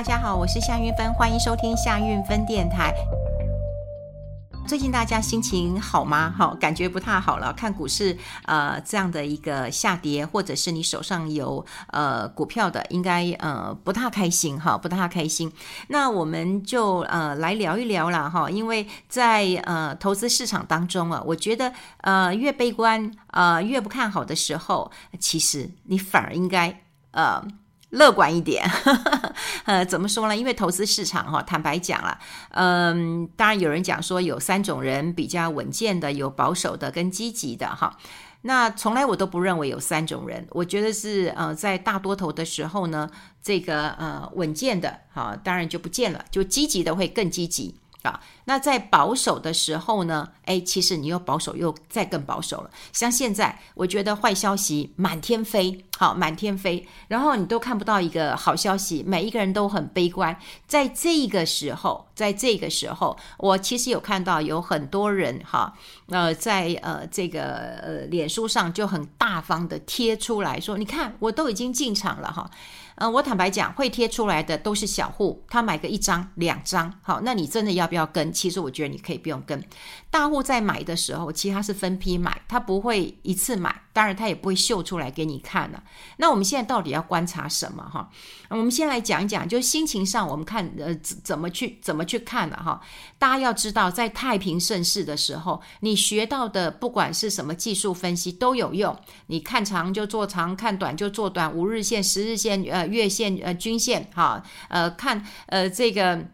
大家好，我是夏运芬，欢迎收听夏运芬电台。最近大家心情好吗？好，感觉不太好了。看股市，呃，这样的一个下跌，或者是你手上有呃股票的，应该呃不太开心哈，不太开心。那我们就呃来聊一聊了哈，因为在呃投资市场当中啊，我觉得呃越悲观呃越不看好的时候，其实你反而应该呃。乐观一点，呃，怎么说呢？因为投资市场哈，坦白讲了，嗯，当然有人讲说有三种人比较稳健的，有保守的跟积极的哈。那从来我都不认为有三种人，我觉得是呃，在大多头的时候呢，这个呃稳健的哈，当然就不见了，就积极的会更积极。啊，那在保守的时候呢？诶，其实你又保守又再更保守了。像现在，我觉得坏消息满天飞，好，满天飞，然后你都看不到一个好消息，每一个人都很悲观。在这个时候，在这个时候，我其实有看到有很多人哈，呃，在呃这个呃脸书上就很大方的贴出来说，你看我都已经进场了哈。嗯，我坦白讲，会贴出来的都是小户，他买个一张、两张，好，那你真的要不要跟？其实我觉得你可以不用跟。大户在买的时候，其实他是分批买，他不会一次买，当然他也不会秀出来给你看了。那我们现在到底要观察什么？哈，我们先来讲一讲，就心情上，我们看呃怎么去怎么去看了哈。大家要知道，在太平盛世的时候，你学到的不管是什么技术分析都有用，你看长就做长，看短就做短，五日线、十日线、呃。月线呃均线哈呃看呃这个。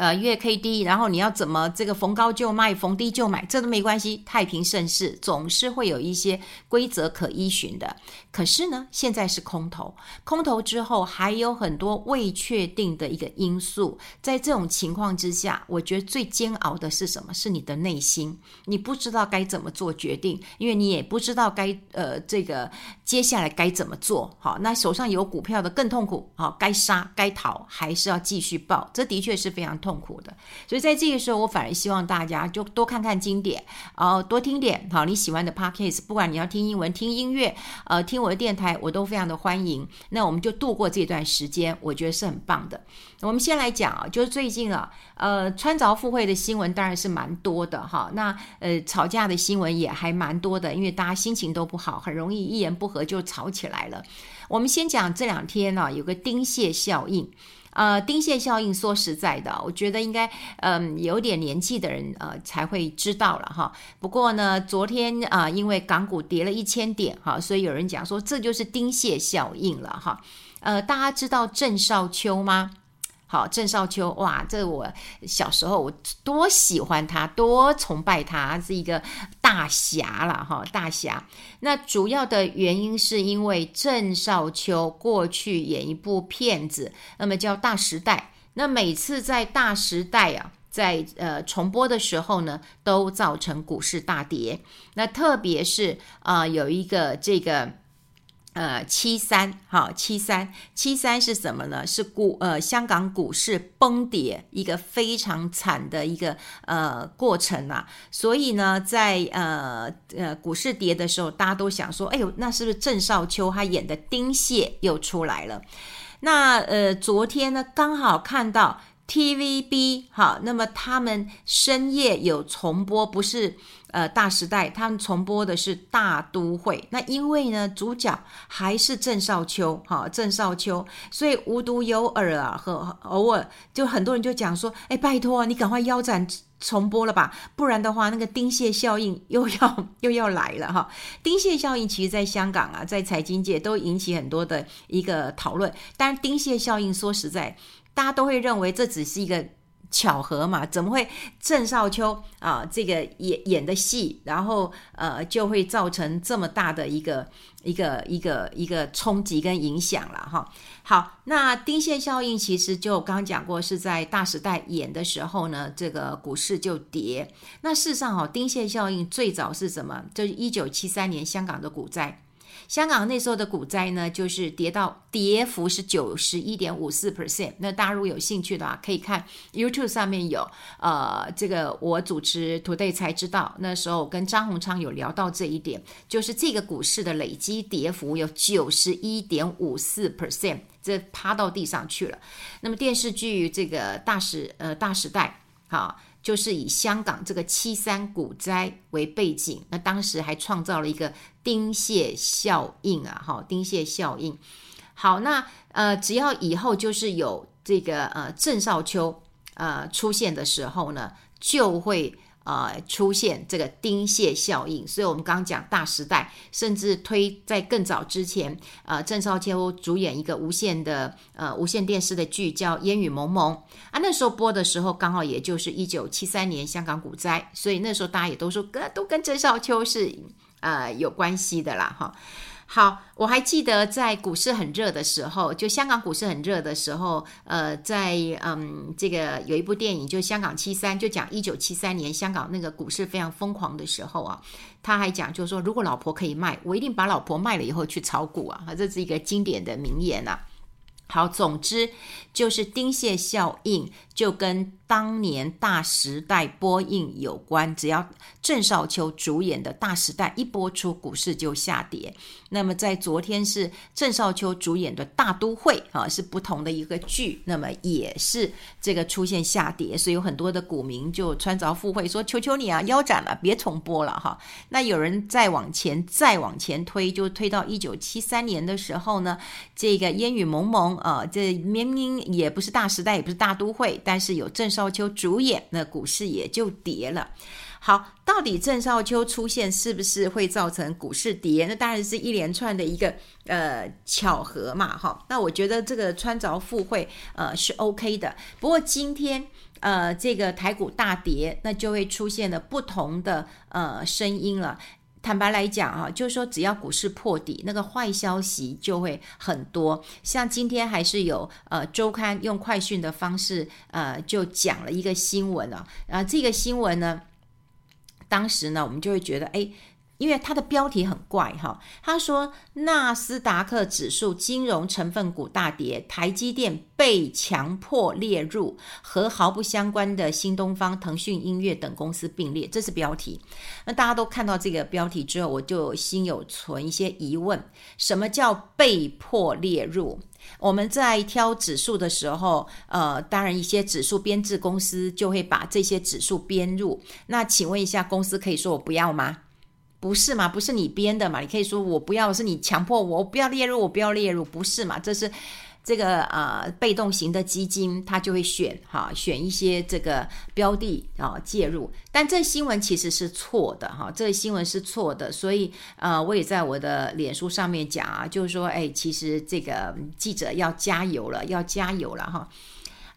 呃，月 K D，然后你要怎么这个逢高就卖，逢低就买，这都没关系。太平盛世总是会有一些规则可依循的。可是呢，现在是空头，空头之后还有很多未确定的一个因素。在这种情况之下，我觉得最煎熬的是什么？是你的内心，你不知道该怎么做决定，因为你也不知道该呃这个接下来该怎么做。好，那手上有股票的更痛苦。好，该杀该逃还是要继续抱？这的确是非常痛。痛苦的，所以在这个时候，我反而希望大家就多看看经典，哦，多听点好你喜欢的 podcast，不管你要听英文、听音乐，呃，听我的电台，我都非常的欢迎。那我们就度过这段时间，我觉得是很棒的。我们先来讲啊，就是最近啊，呃，穿凿附会的新闻当然是蛮多的哈。那呃，吵架的新闻也还蛮多的，因为大家心情都不好，很容易一言不合就吵起来了。我们先讲这两天呢，有个丁蟹效应。呃，丁蟹效应，说实在的，我觉得应该，嗯、有点年纪的人，呃，才会知道了哈。不过呢，昨天啊、因为港股跌了一千点哈，所以有人讲说这就是丁蟹效应了哈。呃，大家知道郑少秋吗？好，郑少秋，哇，这我小时候我多喜欢他，多崇拜他，是一个大侠了哈，大侠。那主要的原因是因为郑少秋过去演一部片子，那么叫《大时代》，那每次在《大时代》啊，在呃重播的时候呢，都造成股市大跌。那特别是啊、有一个这个。呃，七三，好，七三，七三是什么呢？是股呃香港股市崩跌一个非常惨的一个呃过程啊。所以呢，在呃呃股市跌的时候，大家都想说，哎呦，那是不是郑少秋他演的丁蟹又出来了？那呃昨天呢，刚好看到 TVB 哈，那么他们深夜有重播，不是。呃，大时代他们重播的是大都会，那因为呢，主角还是郑少秋，哈，郑少秋，所以无独有偶啊，和偶尔就很多人就讲说，哎，拜托你赶快腰斩重播了吧，不然的话，那个丁蟹效应 又要又要来了哈。丁蟹效应其实在香港啊，在财经界都引起很多的一个讨论，但丁蟹效应说实在，大家都会认为这只是一个。巧合嘛？怎么会郑少秋啊？这个演演的戏，然后呃，就会造成这么大的一个一个一个一个冲击跟影响了哈。好，那丁蟹效应其实就刚刚讲过，是在大时代演的时候呢，这个股市就跌。那事实上哈，丁蟹效应最早是什么？就是一九七三年香港的股灾。香港那时候的股灾呢，就是跌到跌幅是九十一点五四 percent。那大家如果有兴趣的话，可以看 YouTube 上面有呃这个我主持 Today 才知道，那时候跟张宏昌有聊到这一点，就是这个股市的累积跌幅有九十一点五四 percent，这趴到地上去了。那么电视剧这个大时呃大时代，好。就是以香港这个七三股灾为背景，那当时还创造了一个丁蟹效应啊，哈，丁蟹效应。好，那呃，只要以后就是有这个呃郑少秋呃出现的时候呢，就会。呃，出现这个丁蟹效应，所以我们刚刚讲大时代，甚至推在更早之前，呃，郑少秋主演一个无线的呃无线电视的剧叫《烟雨蒙蒙》啊，那时候播的时候刚好也就是一九七三年香港股灾，所以那时候大家也都说跟都跟郑少秋是呃有关系的啦，哈。好，我还记得在股市很热的时候，就香港股市很热的时候，呃，在嗯，这个有一部电影，就《香港七三》，就讲一九七三年香港那个股市非常疯狂的时候啊，他还讲，就是说，如果老婆可以卖，我一定把老婆卖了以后去炒股啊，这是一个经典的名言啊。好，总之就是丁蟹效应，就跟当年《大时代》播映有关。只要郑少秋主演的《大时代》一播出，股市就下跌。那么在昨天是郑少秋主演的《大都会》啊，是不同的一个剧，那么也是这个出现下跌，所以有很多的股民就穿凿附会说：“求求你啊，腰斩了，别重播了哈。”那有人再往前再往前推，就推到一九七三年的时候呢，这个烟雨蒙蒙。呃，这明明也不是大时代，也不是大都会，但是有郑少秋主演，那股市也就跌了。好，到底郑少秋出现是不是会造成股市跌？那当然是一连串的一个呃巧合嘛，哈。那我觉得这个穿凿附会呃是 OK 的。不过今天呃这个台股大跌，那就会出现了不同的呃声音了。坦白来讲啊，就是说，只要股市破底，那个坏消息就会很多。像今天还是有呃周刊用快讯的方式呃就讲了一个新闻啊，啊这个新闻呢，当时呢我们就会觉得哎。因为它的标题很怪哈，他说纳斯达克指数金融成分股大跌，台积电被强迫列入，和毫不相关的新东方、腾讯音乐等公司并列，这是标题。那大家都看到这个标题之后，我就心有存一些疑问：什么叫被迫列入？我们在挑指数的时候，呃，当然一些指数编制公司就会把这些指数编入。那请问一下，公司可以说我不要吗？不是嘛？不是你编的嘛？你可以说我不要，是你强迫我，不要列入，我不要列入，不是嘛？这是这个呃被动型的基金，它就会选哈，选一些这个标的啊介入。但这新闻其实是错的哈，这新闻是错的，所以呃我也在我的脸书上面讲啊，就是说哎，其实这个记者要加油了，要加油了哈。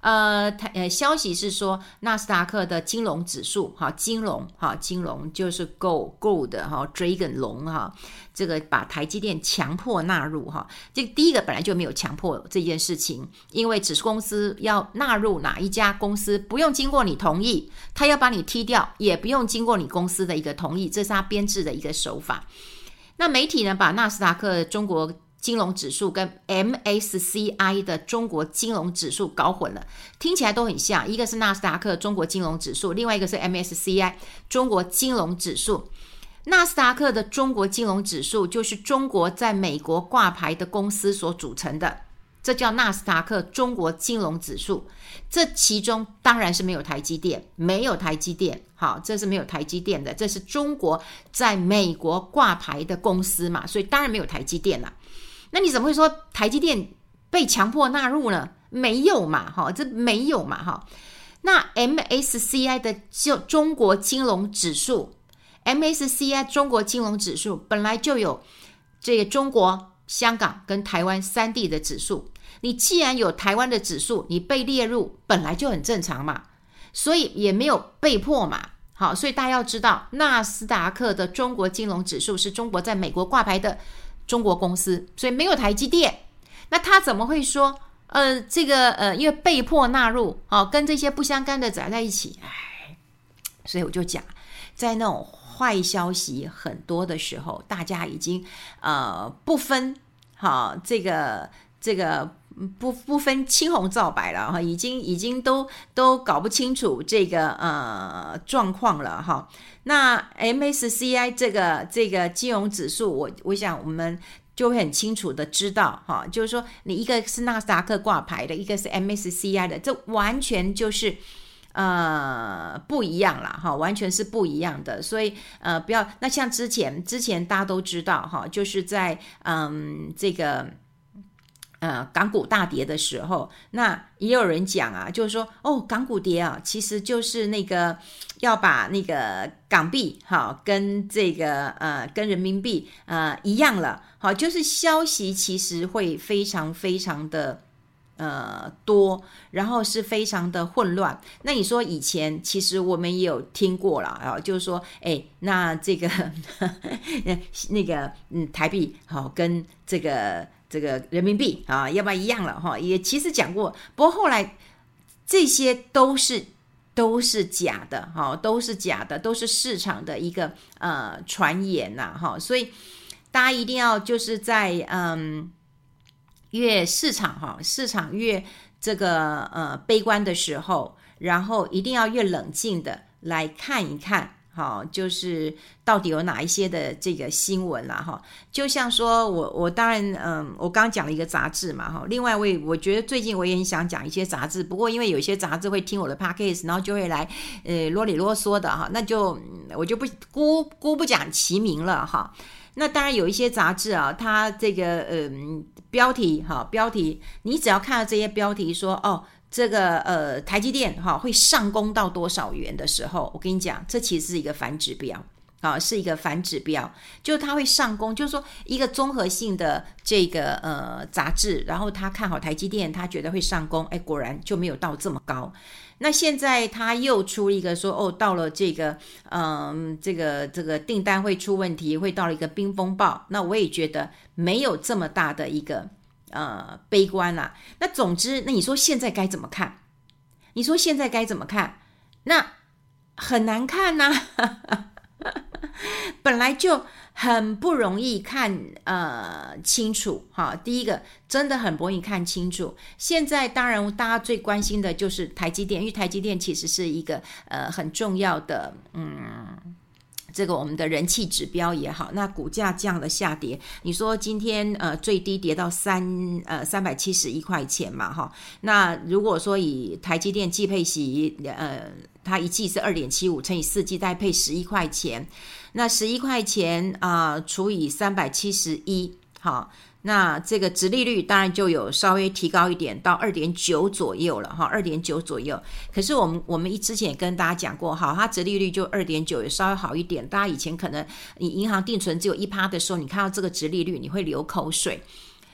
呃，台呃，消息是说，纳斯达克的金融指数，哈，金融，哈，金融就是 Gold Gold 哈，Dragon 龙哈，这个把台积电强迫纳入哈，这第一个本来就没有强迫这件事情，因为指数公司要纳入哪一家公司，不用经过你同意，他要把你踢掉，也不用经过你公司的一个同意，这是他编制的一个手法。那媒体呢，把纳斯达克中国。金融指数跟 MSCI 的中国金融指数搞混了，听起来都很像，一个是纳斯达克中国金融指数，另外一个是 MSCI 中国金融指数。纳斯达克的中国金融指数就是中国在美国挂牌的公司所组成的，这叫纳斯达克中国金融指数。这其中当然是没有台积电，没有台积电，好，这是没有台积电的，这是中国在美国挂牌的公司嘛，所以当然没有台积电了。那你怎么会说台积电被强迫纳入呢？没有嘛，哈，这没有嘛，哈。那 MSCI 的就中国金融指数，MSCI 中国金融指数本来就有这个中国、香港跟台湾三地的指数。你既然有台湾的指数，你被列入本来就很正常嘛，所以也没有被迫嘛。好，所以大家要知道，纳斯达克的中国金融指数是中国在美国挂牌的。中国公司，所以没有台积电，那他怎么会说？呃，这个呃，因为被迫纳入，哦，跟这些不相干的宅在一起，唉，所以我就讲，在那种坏消息很多的时候，大家已经呃不分好这个这个不不分青红皂白了哈，已经已经都都搞不清楚这个呃状况了哈。那 MSCI 这个这个金融指数，我我想我们。就会很清楚的知道，哈，就是说你一个是纳斯达克挂牌的，一个是 MSCI 的，这完全就是呃不一样了，哈，完全是不一样的。所以呃，不要那像之前之前大家都知道，哈，就是在嗯这个。呃，港股大跌的时候，那也有人讲啊，就是说，哦，港股跌啊，其实就是那个要把那个港币哈跟这个呃跟人民币呃一样了，好，就是消息其实会非常非常的呃多，然后是非常的混乱。那你说以前其实我们也有听过了啊，就是说，哎，那这个 那个嗯台币好跟这个。这个人民币啊，要不然一样了哈。也其实讲过，不过后来这些都是都是假的哈，都是假的，都是市场的一个呃传言呐哈。所以大家一定要就是在嗯越市场哈，市场越这个呃悲观的时候，然后一定要越冷静的来看一看。好，就是到底有哪一些的这个新闻啦？哈，就像说我我当然嗯，我刚讲了一个杂志嘛，哈，另外我也我觉得最近我也很想讲一些杂志，不过因为有些杂志会听我的 podcast，然后就会来呃啰里啰嗦的哈，那就我就不姑姑不讲其名了哈。那当然有一些杂志啊，它这个嗯标题哈标题，你只要看到这些标题说哦。这个呃，台积电哈会上攻到多少元的时候，我跟你讲，这其实是一个反指标啊，是一个反指标，就是它会上攻，就是说一个综合性的这个呃杂志，然后他看好台积电，他觉得会上攻，哎，果然就没有到这么高。那现在他又出一个说，哦，到了这个嗯、呃，这个这个订单会出问题，会到了一个冰风暴。那我也觉得没有这么大的一个。呃，悲观啦、那总之，那你说现在该怎么看？你说现在该怎么看？那很难看呐、啊，本来就很不容易看呃清楚哈。第一个真的很不容易看清楚。现在当然大家最关心的就是台积电，因为台积电其实是一个呃很重要的嗯。这个我们的人气指标也好，那股价这样的下跌，你说今天呃最低跌到三呃三百七十一块钱嘛哈，那如果说以台积电季配息呃它一季是二点七五乘以四季再配十一块钱，那十一块钱啊、除以三百七十一好。那这个殖利率当然就有稍微提高一点，到二点九左右了哈，二点九左右。可是我们我们一之前也跟大家讲过，哈，它殖利率就二点九，也稍微好一点。大家以前可能你银行定存只有一趴的时候，你看到这个殖利率你会流口水。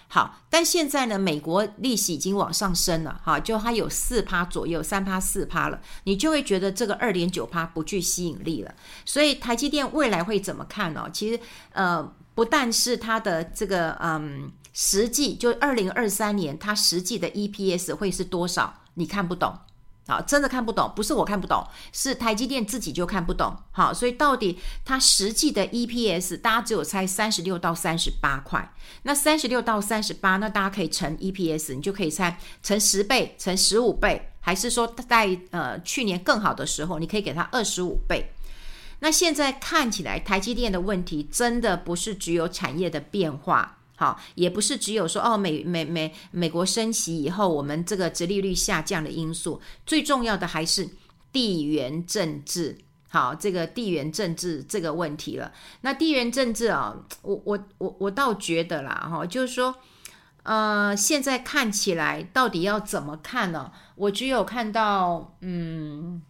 好，但现在呢，美国利息已经往上升了，哈，就它有四趴左右，三趴四趴了，你就会觉得这个二点九趴不具吸引力了。所以台积电未来会怎么看呢？其实，呃。不但是它的这个嗯，实际就二零二三年它实际的 EPS 会是多少？你看不懂，好，真的看不懂，不是我看不懂，是台积电自己就看不懂。好，所以到底它实际的 EPS，大家只有猜三十六到三十八块。那三十六到三十八，那大家可以乘 EPS，你就可以猜乘十倍、乘十五倍，还是说在呃去年更好的时候，你可以给它二十五倍。那现在看起来，台积电的问题真的不是只有产业的变化，好，也不是只有说哦，美美美美国升息以后，我们这个殖利率下降的因素，最重要的还是地缘政治，好，这个地缘政治这个问题了。那地缘政治啊，我我我我倒觉得啦，哈，就是说，呃，现在看起来到底要怎么看呢？我只有看到，嗯，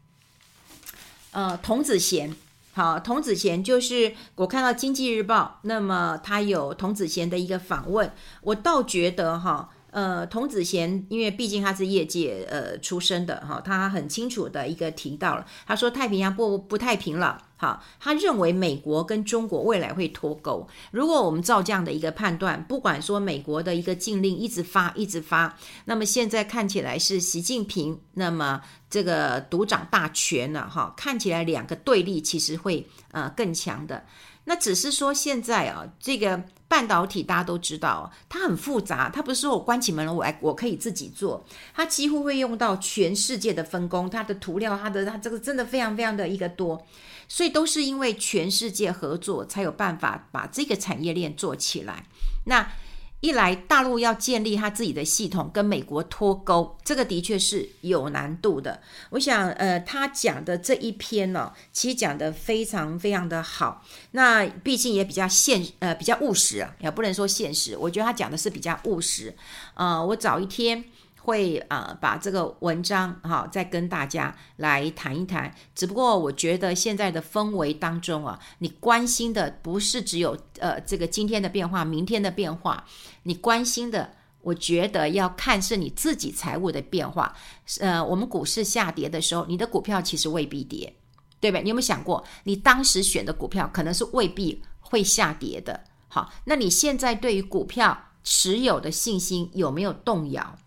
呃，童子贤。好，童子贤就是我看到《经济日报》，那么他有童子贤的一个访问，我倒觉得哈，呃，童子贤，因为毕竟他是业界呃出身的哈，他很清楚的一个提到了，他说太平洋不不太平了，哈，他认为美国跟中国未来会脱钩。如果我们照这样的一个判断，不管说美国的一个禁令一直发一直发，那么现在看起来是习近平那么这个独掌大权了哈，看起来两个对立其实会呃更强的。那只是说现在啊，这个半导体大家都知道，它很复杂，它不是说我关起门来我来我可以自己做，它几乎会用到全世界的分工，它的涂料，它的它这个真的非常非常的一个多，所以都是因为全世界合作才有办法把这个产业链做起来。那一来，大陆要建立他自己的系统，跟美国脱钩，这个的确是有难度的。我想，呃，他讲的这一篇呢、其实讲的非常非常的好。那毕竟也比较现，呃，比较务实啊，也不能说现实。我觉得他讲的是比较务实。呃，我早一天。会呃把这个文章哈、再跟大家来谈一谈，只不过我觉得现在的氛围当中啊，你关心的不是只有呃这个今天的变化、明天的变化，你关心的，我觉得要看是你自己财务的变化。呃，我们股市下跌的时候，你的股票其实未必跌，对吧？你有没有想过，你当时选的股票可能是未必会下跌的？好，那你现在对于股票持有的信心有没有动摇？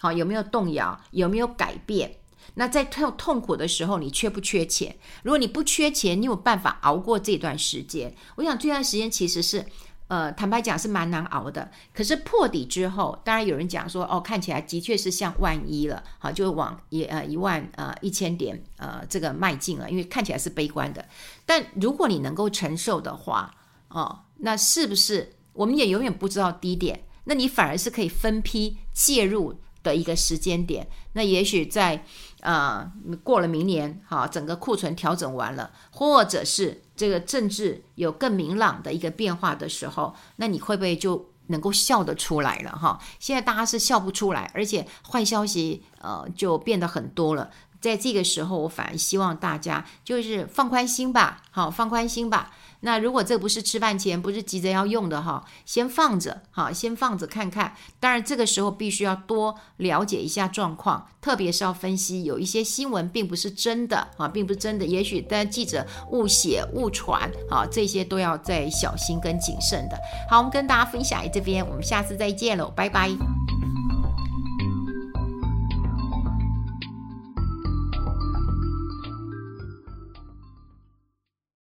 好，有没有动摇？有没有改变？那在痛痛苦的时候，你缺不缺钱？如果你不缺钱，你有办法熬过这段时间？我想这段时间其实是，呃，坦白讲是蛮难熬的。可是破底之后，当然有人讲说，哦，看起来的确是像万一了，好，就往一呃一万呃一千点呃这个迈进了，因为看起来是悲观的。但如果你能够承受的话，哦，那是不是我们也永远不知道低点？那你反而是可以分批介入。的一个时间点，那也许在呃过了明年，哈，整个库存调整完了，或者是这个政治有更明朗的一个变化的时候，那你会不会就能够笑得出来了？哈，现在大家是笑不出来，而且坏消息呃就变得很多了。在这个时候，我反而希望大家就是放宽心吧，好，放宽心吧。那如果这不是吃饭前，不是急着要用的哈，先放着，好，先放着看看。当然，这个时候必须要多了解一下状况，特别是要分析有一些新闻并不是真的啊，并不是真的，也许但记者误写误传啊，这些都要再小心跟谨慎的。好，我们跟大家分享这边，我们下次再见喽，拜拜。